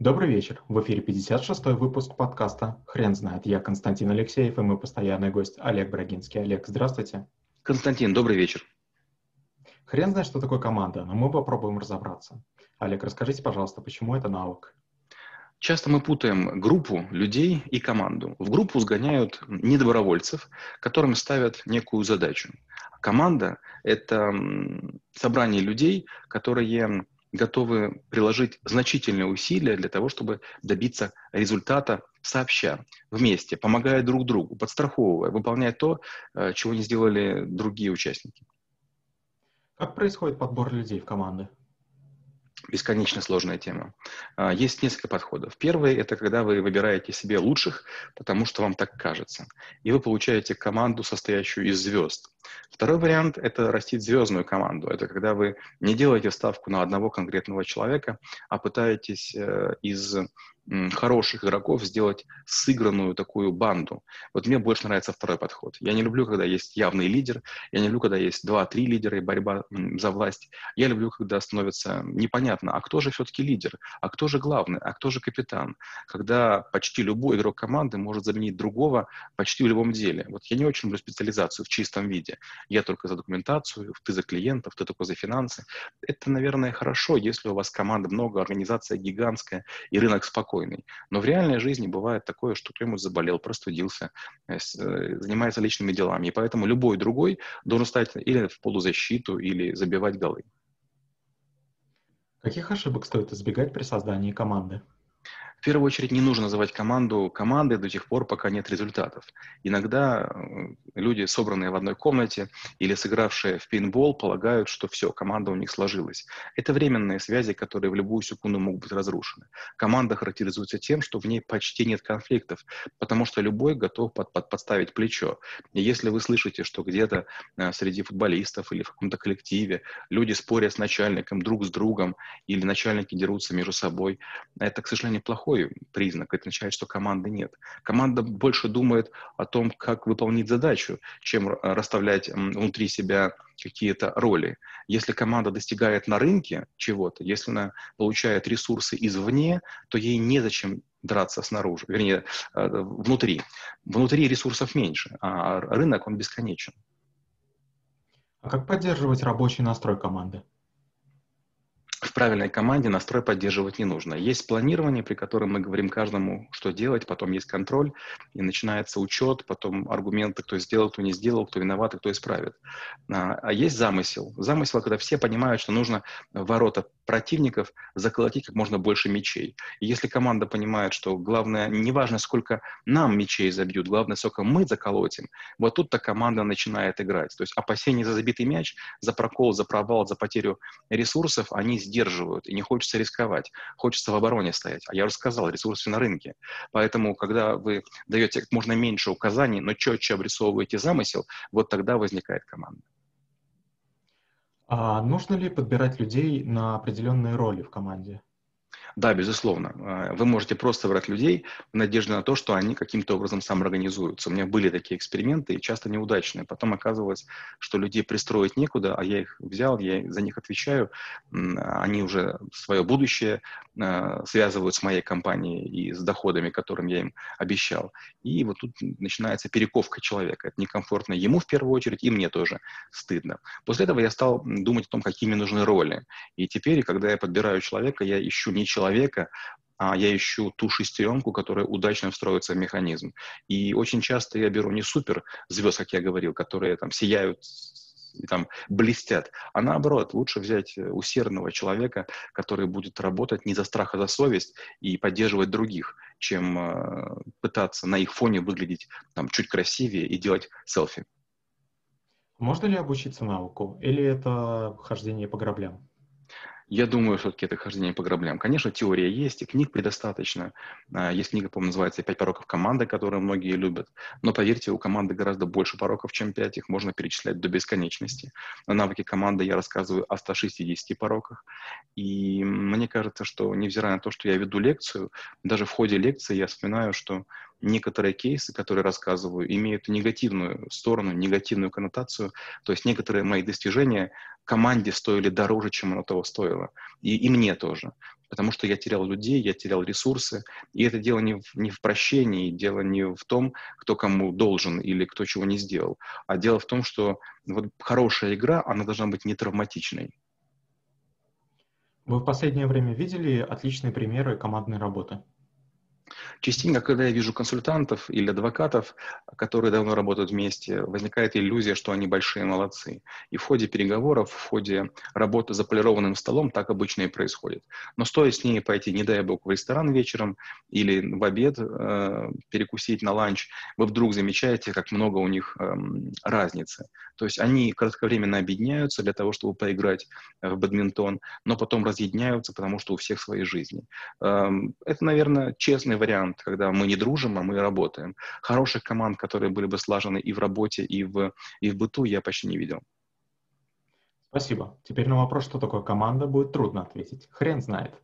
Добрый вечер. В эфире 56-й выпуск подкаста «Хрен знает». Я Константин Алексеев и мой постоянный гость Олег Брагинский. Олег, здравствуйте. Константин, добрый вечер. Хрен знает, что такое команда, но мы попробуем разобраться. Олег, расскажите, пожалуйста, почему это навык? Часто мы путаем группу людей и команду. В группу сгоняют недобровольцев, которым ставят некую задачу. Команда – это собрание людей, которые готовы приложить значительные усилия для того, чтобы добиться результата сообща, вместе, помогая друг другу, подстраховывая, выполняя то, э, чего не сделали другие участники. Как происходит подбор людей в команды? бесконечно сложная тема. А, есть несколько подходов. Первый – это когда вы выбираете себе лучших, потому что вам так кажется. И вы получаете команду, состоящую из звезд. Второй вариант – это растить звездную команду. Это когда вы не делаете ставку на одного конкретного человека, а пытаетесь э, из хороших игроков сделать сыгранную такую банду. Вот мне больше нравится второй подход. Я не люблю, когда есть явный лидер, я не люблю, когда есть два-три лидера и борьба за власть. Я люблю, когда становится непонятно, а кто же все-таки лидер, а кто же главный, а кто же капитан. Когда почти любой игрок команды может заменить другого почти в любом деле. Вот я не очень люблю специализацию в чистом виде. Я только за документацию, ты за клиентов, ты только за финансы. Это, наверное, хорошо, если у вас команда много, организация гигантская и рынок спокойный спокойный. Но в реальной жизни бывает такое, что кто-нибудь заболел, простудился, э, э, занимается личными делами. И поэтому любой другой должен стать или в полузащиту, или забивать голы. Каких ошибок стоит избегать при создании команды? В первую очередь не нужно называть команду командой до тех пор, пока нет результатов. Иногда э, люди, собранные в одной комнате или сыгравшие в пейнтбол, полагают, что все, команда у них сложилась. Это временные связи, которые в любую секунду могут быть разрушены. Команда характеризуется тем, что в ней почти нет конфликтов, потому что любой готов под, под, подставить плечо. И если вы слышите, что где-то э, среди футболистов или в каком-то коллективе люди спорят с начальником друг с другом или начальники дерутся между собой, это, к сожалению, плохой плохой признак. Это означает, что команды нет. Команда больше думает о том, как выполнить задачу, чем расставлять внутри себя какие-то роли. Если команда достигает на рынке чего-то, если она получает ресурсы извне, то ей незачем драться снаружи, вернее, э, внутри. Внутри ресурсов меньше, а рынок, он бесконечен. А как поддерживать рабочий настрой команды? В правильной команде настрой поддерживать не нужно. Есть планирование, при котором мы говорим каждому, что делать, потом есть контроль, и начинается учет, потом аргументы, кто сделал, кто не сделал, кто виноват и кто исправит. А, а есть замысел. Замысел, когда все понимают, что нужно ворота противников заколотить как можно больше мячей. И если команда понимает, что главное, не важно, сколько нам мячей забьют, главное, сколько мы заколотим, вот тут-то команда начинает играть. То есть опасения за забитый мяч, за прокол, за провал, за потерю ресурсов, они сдерживают, и не хочется рисковать. Хочется в обороне стоять. А я уже сказал, ресурсы на рынке. Поэтому, когда вы даете как можно меньше указаний, но четче обрисовываете замысел, вот тогда возникает команда. А нужно ли подбирать людей на определенные роли в команде? Да, безусловно. А, вы можете просто брать людей в надежде на то, что они каким-то образом самоорганизуются. У меня были такие эксперименты, и часто неудачные. Потом оказывалось, что людей пристроить некуда, а я их взял, я за них отвечаю. Они уже свое будущее а, связывают с моей компанией и с доходами, которым я им обещал. И вот тут начинается перековка человека. Это некомфортно ему в первую очередь, и мне тоже стыдно. После этого я стал думать о том, какими нужны роли. И теперь, когда я подбираю человека, я ищу не человека, человека, а я ищу ту шестеренку, которая удачно встроится в механизм. И очень часто я беру не супер звезд, как я говорил, которые там сияют и там блестят, а наоборот, лучше взять усердного человека, который будет работать не за страх, а за совесть и поддерживать других, чем э, пытаться на их фоне выглядеть там чуть красивее и делать селфи. Можно ли обучиться навыку, или это хождение по граблям? Я думаю, все-таки это хождение по граблям. Конечно, теория есть, и книг предостаточно. А, есть книга, по-моему, называется «Пять пороков команды», которую многие любят. Но, поверьте, у команды гораздо больше пороков, чем пять. Их можно перечислять до бесконечности. На навыке команды я рассказываю о 160 пороках. И мне кажется, что, невзирая на то, что я веду лекцию, даже в ходе лекции я вспоминаю, что некоторые кейсы, которые рассказываю, имеют негативную сторону, негативную коннотацию. То есть некоторые мои достижения команде стоили дороже, чем оно того стоило. И, и мне тоже. Потому что я терял людей, я терял ресурсы. И это дело не в, не в прощении, дело не в том, кто кому должен или кто чего не сделал. А дело в том, что вот хорошая игра, она должна быть не травматичной. Вы в последнее время видели отличные примеры командной работы? Частенько, когда я вижу консультантов или адвокатов, которые давно работают вместе, возникает иллюзия, что они большие молодцы. И в ходе переговоров, в ходе работы за полированным столом так обычно и происходит. Но стоит с ними пойти, не дай бог, в ресторан вечером или в обед э, перекусить на ланч, вы вдруг замечаете, как много у них э, разницы. То есть они кратковременно объединяются для того, чтобы поиграть в бадминтон, но потом разъединяются, потому что у всех свои жизни. Э, это, наверное, честный вариант, когда мы не дружим, а мы работаем. Хороших команд, которые были бы слажены и в работе, и в, и в быту, я почти не видел. Спасибо. Теперь на вопрос, что такое команда, будет трудно ответить. Хрен знает.